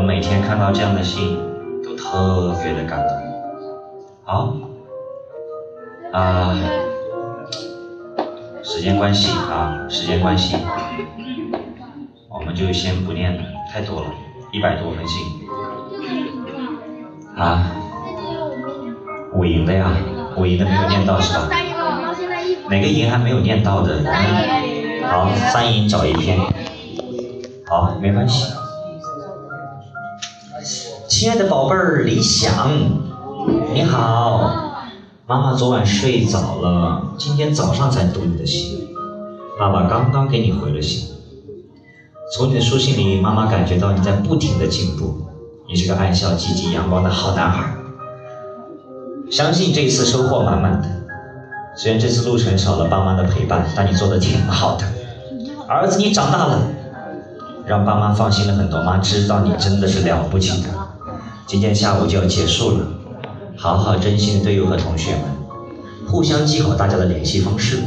们每天看到这样的信，都特别的感动。好，啊，时间关系啊，时间关系，我们就先不念了，太多了，一百多封信。啊，五营的呀，五营的没有念到是吧？哪个营还没有念到的？好，三营找一篇。好，没关系。亲爱的宝贝儿李想，你好，妈妈昨晚睡早了，今天早上才读你的信，爸爸刚刚给你回了信。从你的书信里，妈妈感觉到你在不停的进步，你是个爱笑、积极、阳光的好男孩。相信这次收获满满的。虽然这次路程少了爸妈的陪伴，但你做的挺好的。儿子，你长大了，让爸妈放心了很多。妈知道你真的是了不起的。今天下午就要结束了，好好珍惜队友和同学们，互相记好大家的联系方式，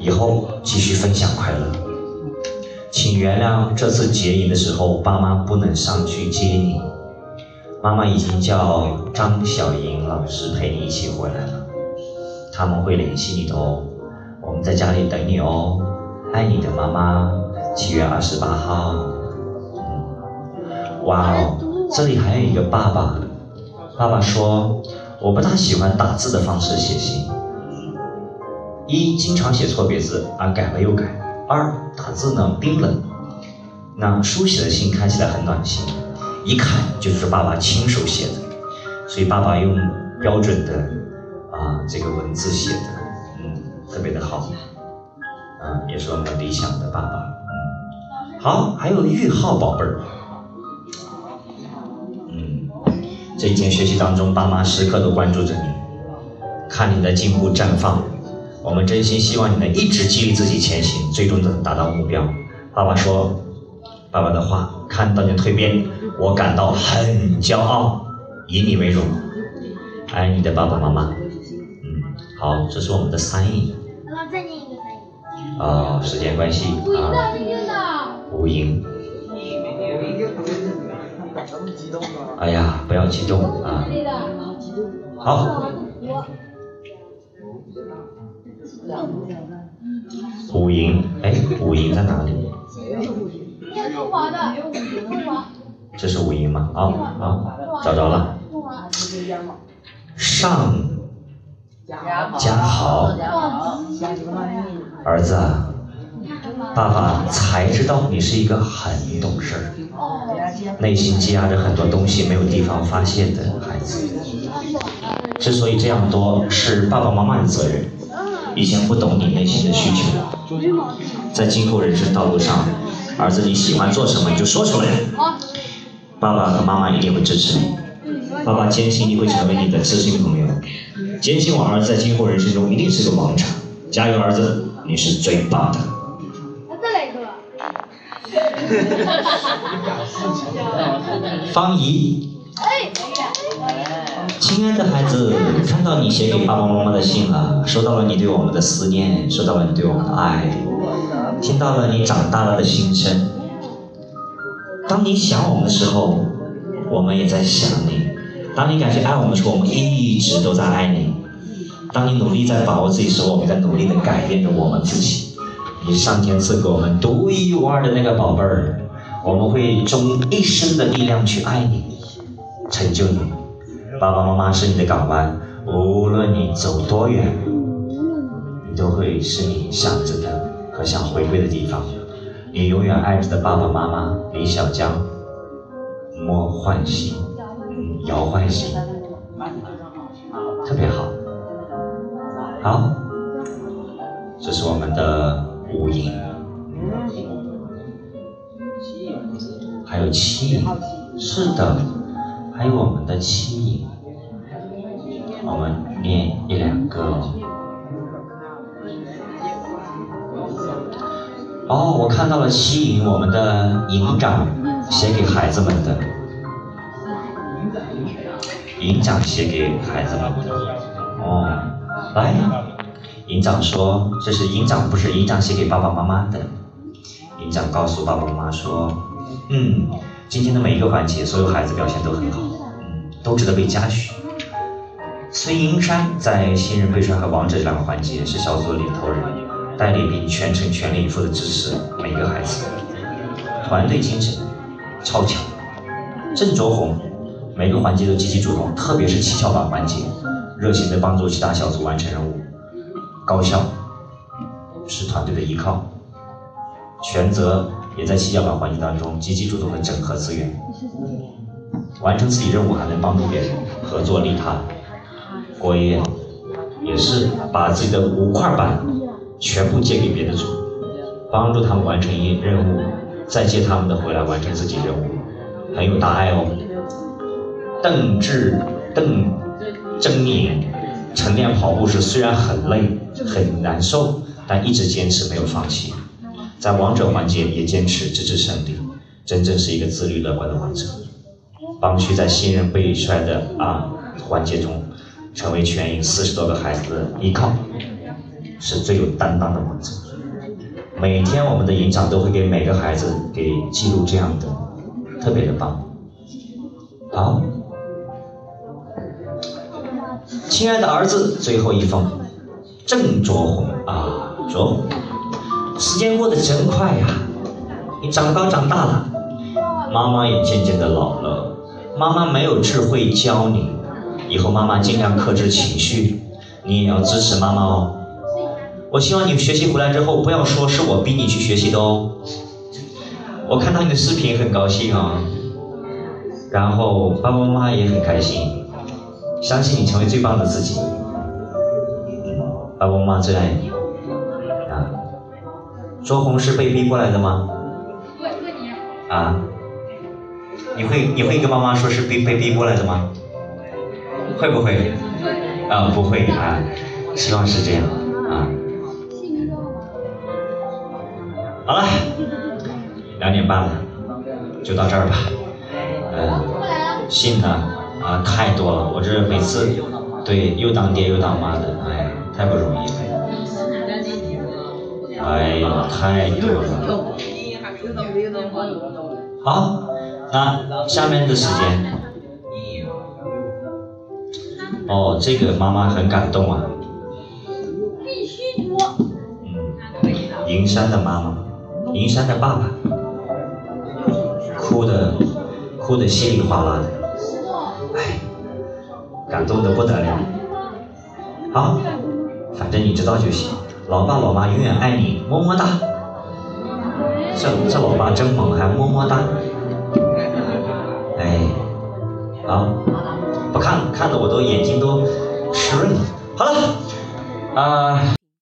以后继续分享快乐。请原谅这次结营的时候，爸妈不能上去接你。妈妈已经叫张小莹老师陪你一起回来了，他们会联系你的哦。我们在家里等你哦，爱你的妈妈。七月二十八号。嗯，哇哦。这里还有一个爸爸，爸爸说我不大喜欢打字的方式写信，一经常写错别字啊，改了又改；二打字呢冰冷，那书写的信看起来很暖心，一看就是爸爸亲手写的，所以爸爸用标准的啊这个文字写的，嗯，特别的好，啊，也是我们理想的爸爸，好，还有玉浩宝贝儿。这一天学习当中，爸妈时刻都关注着你，看你的进步绽放。我们真心希望你能一直激励自己前行，最终能达到目标。爸爸说，爸爸的话，看到你的蜕变，我感到很骄傲，以你为荣。爱你的爸爸妈妈。嗯，好，这是我们的三赢。再念一个三赢。啊，时间关系啊，哎呀，不要激动啊！好，五营，哎，五营在哪里？这是五营吗？啊啊，找着了。上家豪，儿子。爸爸才知道你是一个很懂事儿，内心积压着很多东西没有地方发泄的孩子。之所以这样多，是爸爸妈妈的责任。以前不懂你内心的需求，在今后人生道路上，儿子你喜欢做什么你就说出来，爸爸和妈妈一定会支持你。爸爸坚信你会成为你的知心朋友，坚信我儿子在今后人生中一定是个王者。加油，儿子，你是最棒的。方怡，亲爱的孩子，看到你写给爸爸妈妈的信了，收到了你对我们的思念，收到了你对我们的爱，听到了你长大了的心声。当你想我们的时候，我们也在想你；当你感觉爱我们的时候，我们一直都在爱你；当你努力在把握自己时候，我们在努力的改变着我们自己。上天赐给我们独一无二的那个宝贝儿，我们会用一生的力量去爱你，成就你。爸爸妈妈是你的港湾，无论你走多远，你都会是你想着的和想回归的地方。你永远爱着的爸爸妈妈李小江，莫唤醒，姚唤醒，特别好。好，这是我们的。有七，是的，还有我们的七，我们念一两个。哦，我看到了七营，我们的营长写给孩子们的，营长写给孩子们的，哦，来。营长说：“这是营长，不是营长写给爸爸妈妈的。营长告诉爸爸妈妈说：‘嗯，今天的每一个环节，所有孩子表现都很好，都值得被嘉许。孙银山在新人背摔和王者这两个环节是小组的领头人，带领并全程全力以赴的支持每一个孩子，团队精神超强。郑卓宏每个环节都积极主动，特别是七巧板环节，热情地帮助其他小组完成任务，高效，是团队的依靠。全责也在七巧板环境当中积极主动的整合资源，完成自己任务还能帮助别人，合作利他。郭烨也是把自己的五块板全部借给别的组，帮助他们完成一任务，再借他们的回来完成自己任务，很有大爱哦。邓志邓真年晨练跑步时虽然很累很难受，但一直坚持没有放弃。在王者环节也坚持直至胜利，真正是一个自律乐观的王者。帮区在新人背摔的啊环节中，成为全营四十多个孩子的依靠，是最有担当的王者。每天我们的营长都会给每个孩子给记录这样的，特别的棒。好，亲爱的儿子，最后一封，郑卓宏啊，卓宏。时间过得真快呀，你长高长大了，妈妈也渐渐的老了，妈妈没有智慧教你，以后妈妈尽量克制情绪，你也要支持妈妈哦。我希望你学习回来之后不要说是我逼你去学习的哦。我看到你的视频很高兴啊，然后爸爸妈妈也很开心，相信你成为最棒的自己，爸爸妈妈最爱你。卓宏是被逼过来的吗？啊？你会你会跟妈妈说是被被逼过来的吗？会不会？啊，不会啊，希望是这样啊。好了，两点半了，就到这儿吧。嗯，信呢啊太多了，我这每次对又当爹又当妈的，哎，太多了。好，那下面的时间，哦，这个妈妈很感动啊。必须多。嗯，银山的妈妈，银山的爸爸，哭的，哭的稀里哗啦的，哎，感动的不得了。好，反正你知道就行。老爸老妈永远爱你，么么哒。这这老爸真猛，还么么哒。哎，啊，不看了，看的我都眼睛都湿润了。好了，啊。